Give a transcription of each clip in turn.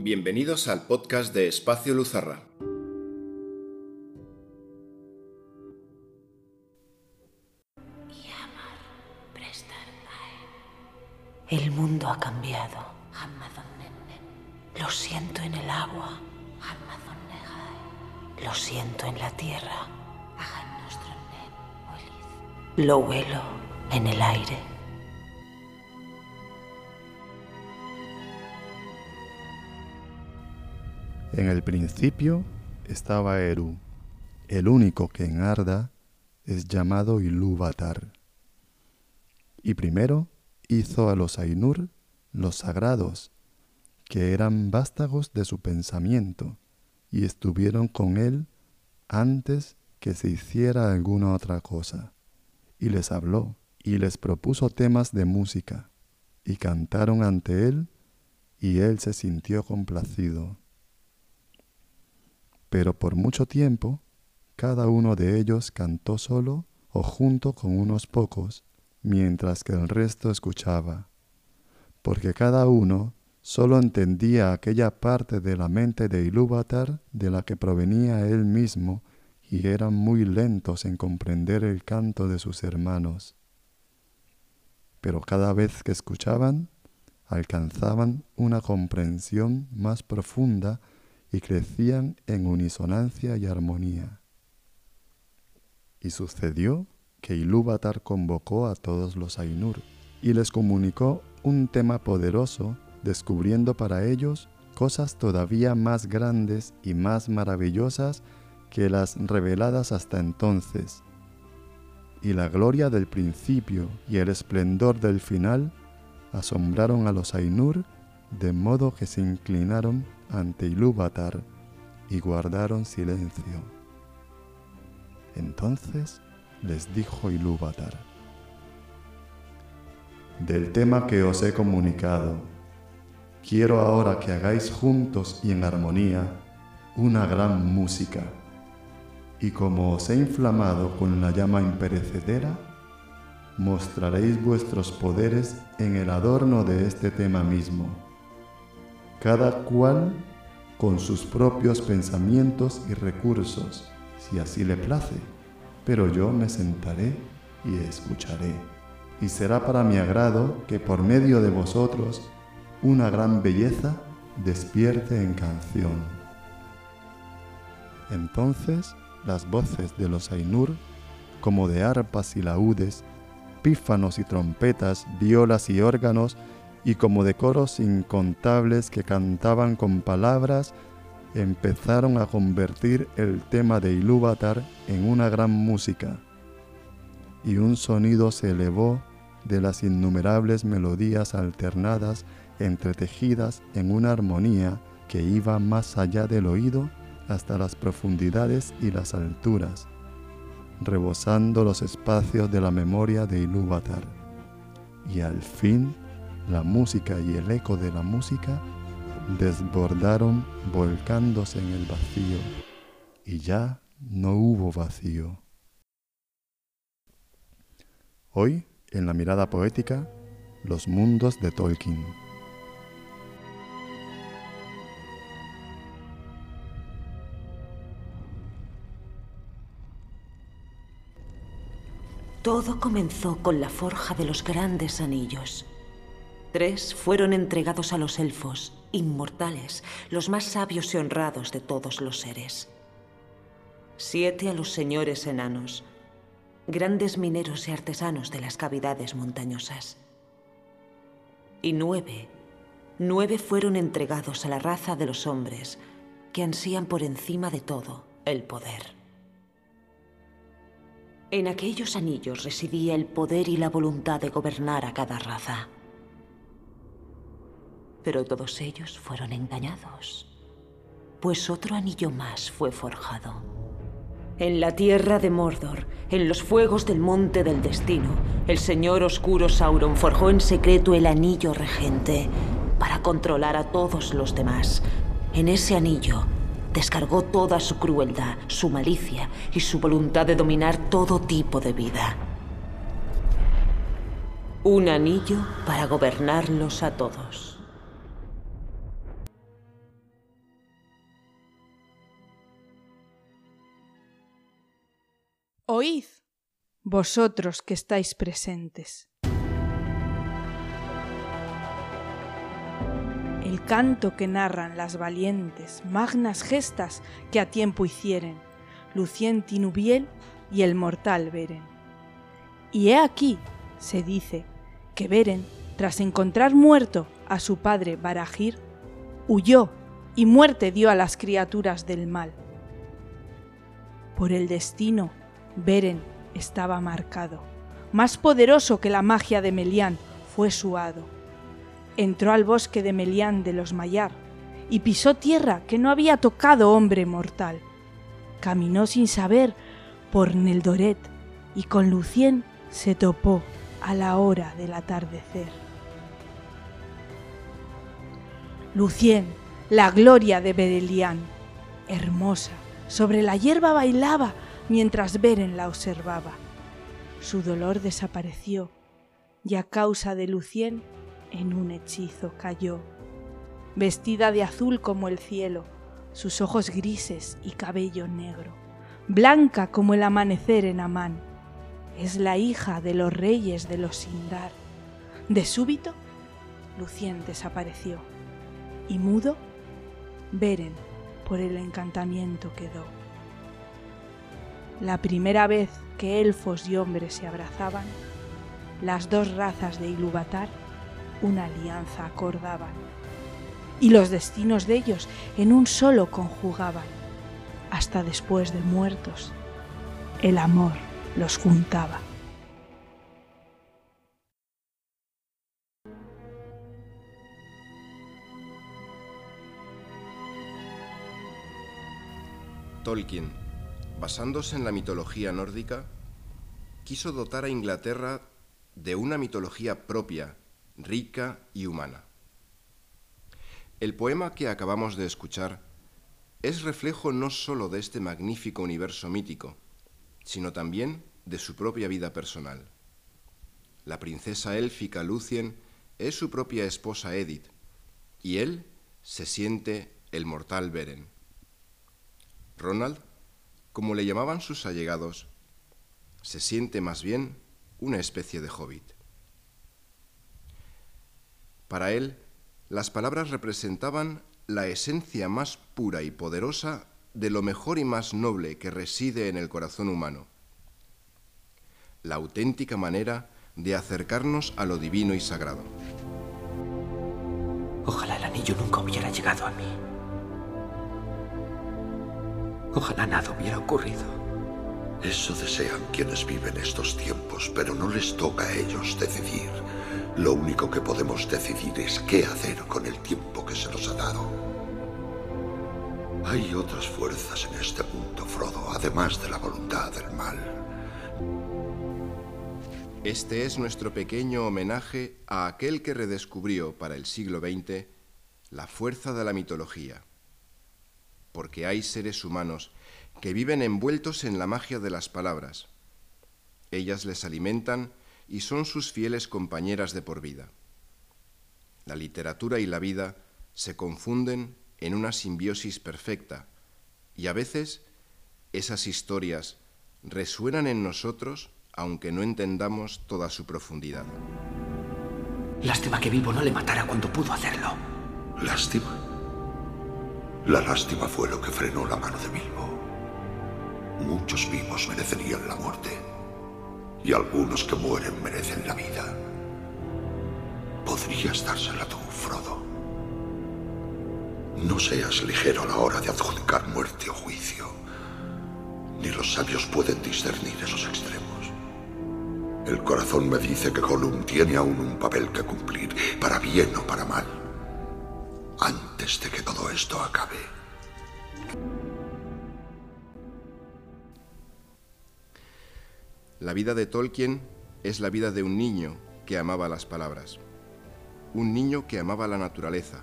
Bienvenidos al podcast de Espacio Luzarra. El mundo ha cambiado. Lo siento en el agua. Lo siento en la tierra. Lo huelo en el aire. En el principio estaba Eru, el único que en Arda es llamado Ilúvatar. Y primero hizo a los Ainur los sagrados, que eran vástagos de su pensamiento, y estuvieron con él antes que se hiciera alguna otra cosa. Y les habló, y les propuso temas de música, y cantaron ante él, y él se sintió complacido. Pero por mucho tiempo, cada uno de ellos cantó solo o junto con unos pocos, mientras que el resto escuchaba, porque cada uno solo entendía aquella parte de la mente de Ilúvatar de la que provenía él mismo y eran muy lentos en comprender el canto de sus hermanos. Pero cada vez que escuchaban, alcanzaban una comprensión más profunda y crecían en unisonancia y armonía. Y sucedió que Ilúvatar convocó a todos los Ainur y les comunicó un tema poderoso, descubriendo para ellos cosas todavía más grandes y más maravillosas que las reveladas hasta entonces. Y la gloria del principio y el esplendor del final asombraron a los Ainur de modo que se inclinaron ante Ilúvatar y guardaron silencio. Entonces les dijo Ilúvatar, del tema que os he comunicado, quiero ahora que hagáis juntos y en armonía una gran música, y como os he inflamado con la llama imperecedera, mostraréis vuestros poderes en el adorno de este tema mismo cada cual con sus propios pensamientos y recursos, si así le place, pero yo me sentaré y escucharé. Y será para mi agrado que por medio de vosotros una gran belleza despierte en canción. Entonces las voces de los Ainur, como de arpas y laúdes, pífanos y trompetas, violas y órganos, y como de coros incontables que cantaban con palabras, empezaron a convertir el tema de Ilúvatar en una gran música, y un sonido se elevó de las innumerables melodías alternadas entretejidas en una armonía que iba más allá del oído hasta las profundidades y las alturas, rebosando los espacios de la memoria de Ilúvatar. Y al fin la música y el eco de la música desbordaron volcándose en el vacío y ya no hubo vacío. Hoy, en la mirada poética, los mundos de Tolkien. Todo comenzó con la forja de los grandes anillos. Tres fueron entregados a los elfos, inmortales, los más sabios y honrados de todos los seres. Siete a los señores enanos, grandes mineros y artesanos de las cavidades montañosas. Y nueve, nueve fueron entregados a la raza de los hombres que ansían por encima de todo el poder. En aquellos anillos residía el poder y la voluntad de gobernar a cada raza pero todos ellos fueron engañados, pues otro anillo más fue forjado. En la tierra de Mordor, en los fuegos del monte del destino, el señor oscuro Sauron forjó en secreto el anillo regente para controlar a todos los demás. En ese anillo descargó toda su crueldad, su malicia y su voluntad de dominar todo tipo de vida. Un anillo para gobernarlos a todos. Oíd, vosotros que estáis presentes. El canto que narran las valientes, magnas gestas que a tiempo hicieren, Lucien Tinubiel y el mortal Beren. Y he aquí, se dice, que Beren, tras encontrar muerto a su padre Barahir, huyó y muerte dio a las criaturas del mal. Por el destino, Beren estaba marcado. Más poderoso que la magia de Melián fue su hado. Entró al bosque de Melián de los Mayar y pisó tierra que no había tocado hombre mortal. Caminó sin saber por Neldoret y con Lucien se topó a la hora del atardecer. Lucien, la gloria de Berelián, hermosa, sobre la hierba bailaba mientras Beren la observaba. Su dolor desapareció y a causa de Lucien en un hechizo cayó. Vestida de azul como el cielo, sus ojos grises y cabello negro, blanca como el amanecer en Amán. Es la hija de los reyes de los Sindar. De súbito, Lucien desapareció y mudo, Beren por el encantamiento quedó. La primera vez que elfos y hombres se abrazaban, las dos razas de Ilúvatar una alianza acordaban, y los destinos de ellos en un solo conjugaban, hasta después de muertos, el amor los juntaba. Tolkien, basándose en la mitología nórdica, quiso dotar a Inglaterra de una mitología propia, rica y humana. El poema que acabamos de escuchar es reflejo no sólo de este magnífico universo mítico, sino también de su propia vida personal. La princesa élfica Lucien es su propia esposa Edith, y él se siente el mortal Beren. Ronald, como le llamaban sus allegados, se siente más bien una especie de hobbit. Para él, las palabras representaban la esencia más pura y poderosa de lo mejor y más noble que reside en el corazón humano, la auténtica manera de acercarnos a lo divino y sagrado. Ojalá el anillo nunca hubiera llegado a mí. Ojalá nada hubiera ocurrido. Eso desean quienes viven estos tiempos, pero no les toca a ellos decidir. Lo único que podemos decidir es qué hacer con el tiempo que se nos ha dado. Hay otras fuerzas en este mundo, Frodo, además de la voluntad del mal. Este es nuestro pequeño homenaje a aquel que redescubrió para el siglo XX la fuerza de la mitología porque hay seres humanos que viven envueltos en la magia de las palabras. Ellas les alimentan y son sus fieles compañeras de por vida. La literatura y la vida se confunden en una simbiosis perfecta y a veces esas historias resuenan en nosotros aunque no entendamos toda su profundidad. Lástima que Vivo no le matara cuando pudo hacerlo. Lástima. La lástima fue lo que frenó la mano de Bilbo. Muchos vivos merecerían la muerte. Y algunos que mueren merecen la vida. Podrías dársela tú, Frodo. No seas ligero a la hora de adjudicar muerte o juicio. Ni los sabios pueden discernir esos extremos. El corazón me dice que Gollum tiene aún un papel que cumplir, para bien o para mal de que todo esto acabe. La vida de Tolkien es la vida de un niño que amaba las palabras, un niño que amaba la naturaleza,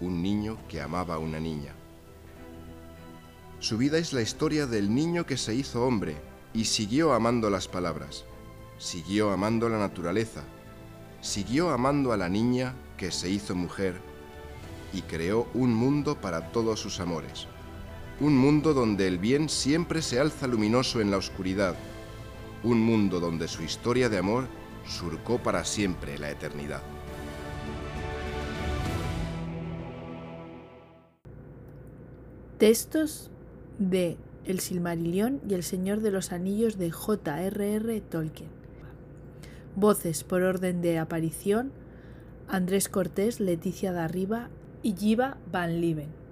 un niño que amaba a una niña. Su vida es la historia del niño que se hizo hombre y siguió amando las palabras, siguió amando la naturaleza, siguió amando a la niña que se hizo mujer y creó un mundo para todos sus amores, Un mundo donde el bien siempre se alza luminoso en la oscuridad. Un mundo donde su historia de amor surcó para siempre la eternidad. Textos de El Silmarillion y El Señor de los Anillos de J.R.R. Tolkien. Voces por orden de aparición: Andrés Cortés, Leticia Darriba y Giva Van Lieven.